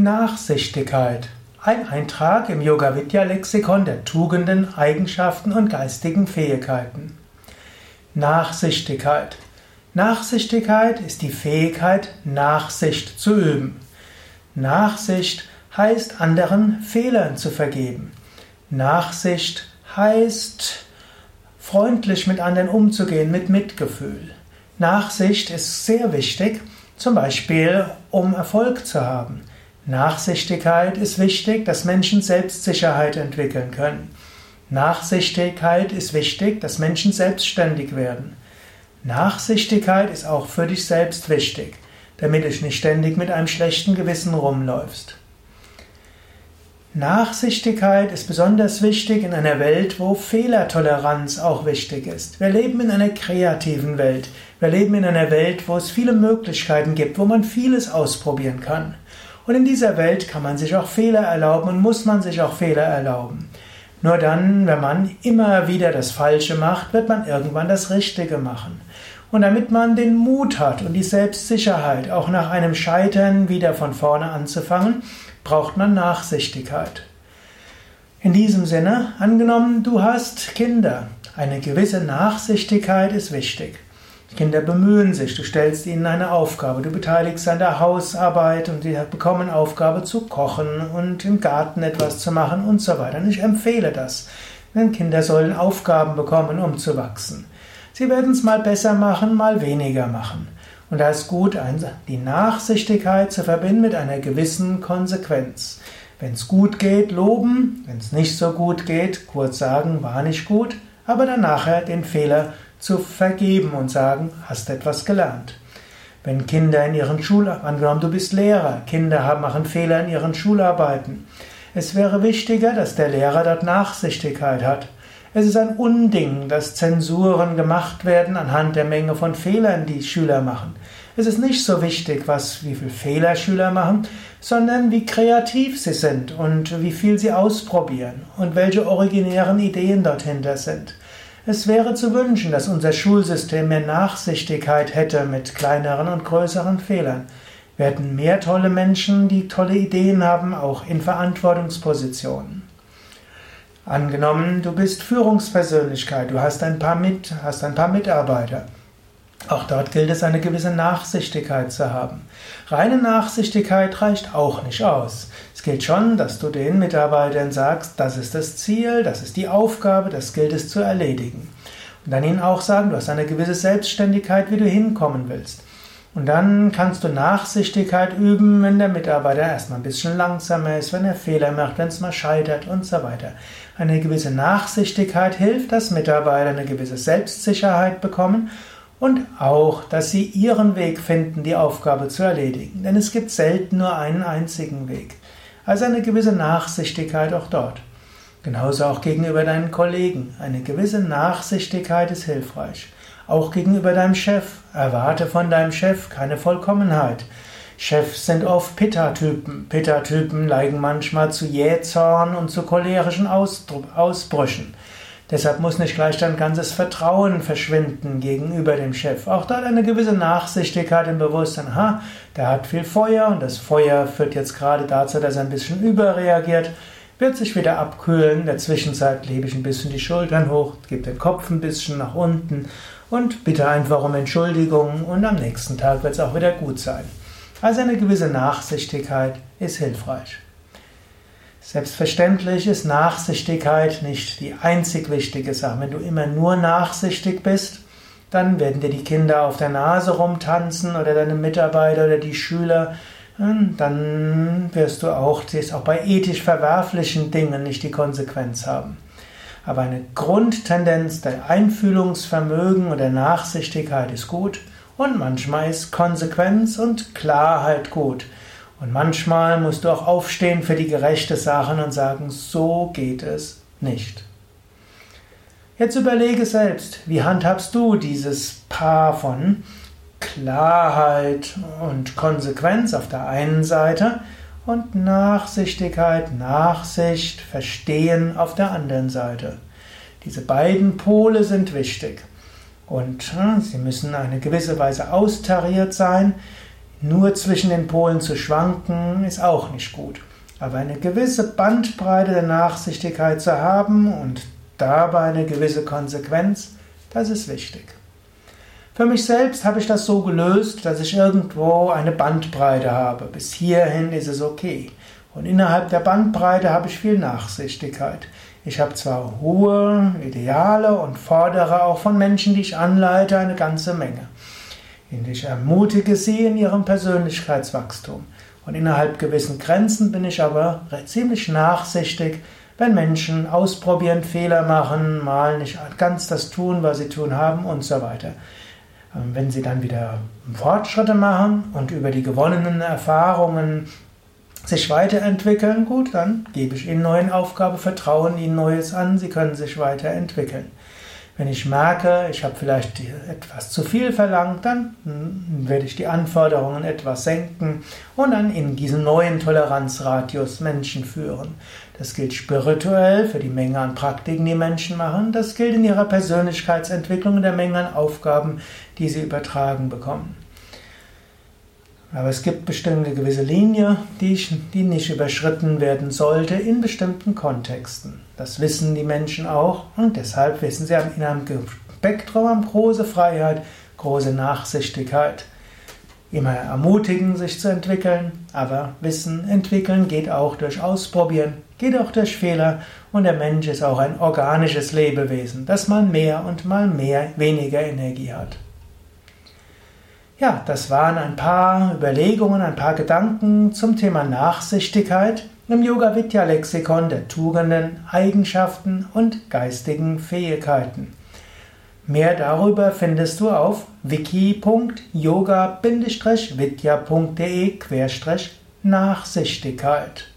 Nachsichtigkeit. Ein Eintrag im Yoga Vidya Lexikon der Tugenden, Eigenschaften und geistigen Fähigkeiten. Nachsichtigkeit. Nachsichtigkeit ist die Fähigkeit, Nachsicht zu üben. Nachsicht heißt anderen Fehlern zu vergeben. Nachsicht heißt freundlich mit anderen umzugehen, mit Mitgefühl. Nachsicht ist sehr wichtig, zum Beispiel um Erfolg zu haben. Nachsichtigkeit ist wichtig, dass Menschen Selbstsicherheit entwickeln können. Nachsichtigkeit ist wichtig, dass Menschen selbstständig werden. Nachsichtigkeit ist auch für dich selbst wichtig, damit du nicht ständig mit einem schlechten Gewissen rumläufst. Nachsichtigkeit ist besonders wichtig in einer Welt, wo Fehlertoleranz auch wichtig ist. Wir leben in einer kreativen Welt. Wir leben in einer Welt, wo es viele Möglichkeiten gibt, wo man vieles ausprobieren kann. Und in dieser Welt kann man sich auch Fehler erlauben und muss man sich auch Fehler erlauben. Nur dann, wenn man immer wieder das Falsche macht, wird man irgendwann das Richtige machen. Und damit man den Mut hat und die Selbstsicherheit, auch nach einem Scheitern wieder von vorne anzufangen, braucht man Nachsichtigkeit. In diesem Sinne, angenommen, du hast Kinder, eine gewisse Nachsichtigkeit ist wichtig. Kinder bemühen sich, du stellst ihnen eine Aufgabe, du beteiligst an der Hausarbeit und sie bekommen Aufgabe zu kochen und im Garten etwas zu machen und so weiter. Und ich empfehle das. Denn Kinder sollen Aufgaben bekommen, um zu wachsen. Sie werden es mal besser machen, mal weniger machen. Und da ist gut, die Nachsichtigkeit zu verbinden mit einer gewissen Konsequenz. Wenn es gut geht, loben, wenn es nicht so gut geht, kurz sagen, war nicht gut, aber dann nachher den Fehler zu vergeben und sagen, hast etwas gelernt. Wenn Kinder in ihren Schularbeiten, angenommen du bist Lehrer, Kinder haben, machen Fehler in ihren Schularbeiten. Es wäre wichtiger, dass der Lehrer dort Nachsichtigkeit hat. Es ist ein Unding, dass Zensuren gemacht werden anhand der Menge von Fehlern, die Schüler machen. Es ist nicht so wichtig, was, wie viel Fehler Schüler machen, sondern wie kreativ sie sind und wie viel sie ausprobieren und welche originären Ideen dorthinter sind. Es wäre zu wünschen, dass unser Schulsystem mehr Nachsichtigkeit hätte mit kleineren und größeren Fehlern. Wir hätten mehr tolle Menschen, die tolle Ideen haben, auch in Verantwortungspositionen. Angenommen, du bist Führungspersönlichkeit, du hast ein paar, mit, hast ein paar Mitarbeiter. Auch dort gilt es, eine gewisse Nachsichtigkeit zu haben. Reine Nachsichtigkeit reicht auch nicht aus. Es gilt schon, dass du den Mitarbeitern sagst, das ist das Ziel, das ist die Aufgabe, das gilt es zu erledigen. Und dann ihnen auch sagen, du hast eine gewisse Selbstständigkeit, wie du hinkommen willst. Und dann kannst du Nachsichtigkeit üben, wenn der Mitarbeiter erstmal ein bisschen langsamer ist, wenn er Fehler macht, wenn es mal scheitert und so weiter. Eine gewisse Nachsichtigkeit hilft, dass Mitarbeiter eine gewisse Selbstsicherheit bekommen und auch, dass sie ihren Weg finden, die Aufgabe zu erledigen. Denn es gibt selten nur einen einzigen Weg. Also eine gewisse Nachsichtigkeit auch dort. Genauso auch gegenüber deinen Kollegen. Eine gewisse Nachsichtigkeit ist hilfreich. Auch gegenüber deinem Chef. Erwarte von deinem Chef keine Vollkommenheit. Chefs sind oft Pitta-Typen. Pitta-Typen neigen manchmal zu Jähzorn und zu cholerischen Ausbrüchen. Deshalb muss nicht gleich dein ganzes Vertrauen verschwinden gegenüber dem Chef. Auch da eine gewisse Nachsichtigkeit im Bewusstsein. Ha, der hat viel Feuer und das Feuer führt jetzt gerade dazu, dass er ein bisschen überreagiert, wird sich wieder abkühlen. In der Zwischenzeit lebe ich ein bisschen die Schultern hoch, gebe den Kopf ein bisschen nach unten und bitte einfach um Entschuldigung und am nächsten Tag wird es auch wieder gut sein. Also eine gewisse Nachsichtigkeit ist hilfreich. Selbstverständlich ist Nachsichtigkeit nicht die einzig wichtige Sache. Wenn du immer nur nachsichtig bist, dann werden dir die Kinder auf der Nase rumtanzen oder deine Mitarbeiter oder die Schüler. Hm, dann wirst du auch, auch bei ethisch verwerflichen Dingen nicht die Konsequenz haben. Aber eine Grundtendenz der Einfühlungsvermögen oder Nachsichtigkeit ist gut und manchmal ist Konsequenz und Klarheit gut. Und manchmal musst du auch aufstehen für die gerechte Sache und sagen, so geht es nicht. Jetzt überlege selbst, wie handhabst du dieses Paar von Klarheit und Konsequenz auf der einen Seite und Nachsichtigkeit, Nachsicht, Verstehen auf der anderen Seite. Diese beiden Pole sind wichtig und hm, sie müssen eine gewisse Weise austariert sein. Nur zwischen den Polen zu schwanken ist auch nicht gut. Aber eine gewisse Bandbreite der Nachsichtigkeit zu haben und dabei eine gewisse Konsequenz, das ist wichtig. Für mich selbst habe ich das so gelöst, dass ich irgendwo eine Bandbreite habe. Bis hierhin ist es okay. Und innerhalb der Bandbreite habe ich viel Nachsichtigkeit. Ich habe zwar hohe Ideale und fordere auch von Menschen, die ich anleite, eine ganze Menge. Ich ermutige sie in ihrem Persönlichkeitswachstum. Und innerhalb gewissen Grenzen bin ich aber ziemlich nachsichtig, wenn Menschen ausprobieren, Fehler machen, mal nicht ganz das tun, was sie tun haben und so weiter. Ähm, wenn sie dann wieder Fortschritte machen und über die gewonnenen Erfahrungen sich weiterentwickeln, gut, dann gebe ich ihnen neue Aufgabe, vertrauen ihnen Neues an, sie können sich weiterentwickeln. Wenn ich merke, ich habe vielleicht etwas zu viel verlangt, dann werde ich die Anforderungen etwas senken und dann in diesen neuen Toleranzradius Menschen führen. Das gilt spirituell für die Menge an Praktiken, die Menschen machen. Das gilt in ihrer Persönlichkeitsentwicklung in der Menge an Aufgaben, die sie übertragen bekommen. Aber es gibt bestimmte gewisse Linie, die, die nicht überschritten werden sollte in bestimmten Kontexten. Das wissen die Menschen auch und deshalb wissen sie, in einem Spektrum haben große Freiheit, große Nachsichtigkeit. Immer ermutigen, sich zu entwickeln, aber Wissen entwickeln geht auch durch Ausprobieren, geht auch durch Fehler und der Mensch ist auch ein organisches Lebewesen, das mal mehr und mal mehr weniger Energie hat. Ja, das waren ein paar Überlegungen, ein paar Gedanken zum Thema Nachsichtigkeit im Yoga Vidya Lexikon der Tugenden, Eigenschaften und geistigen Fähigkeiten. Mehr darüber findest du auf wiki.yoga-vidya.de Nachsichtigkeit.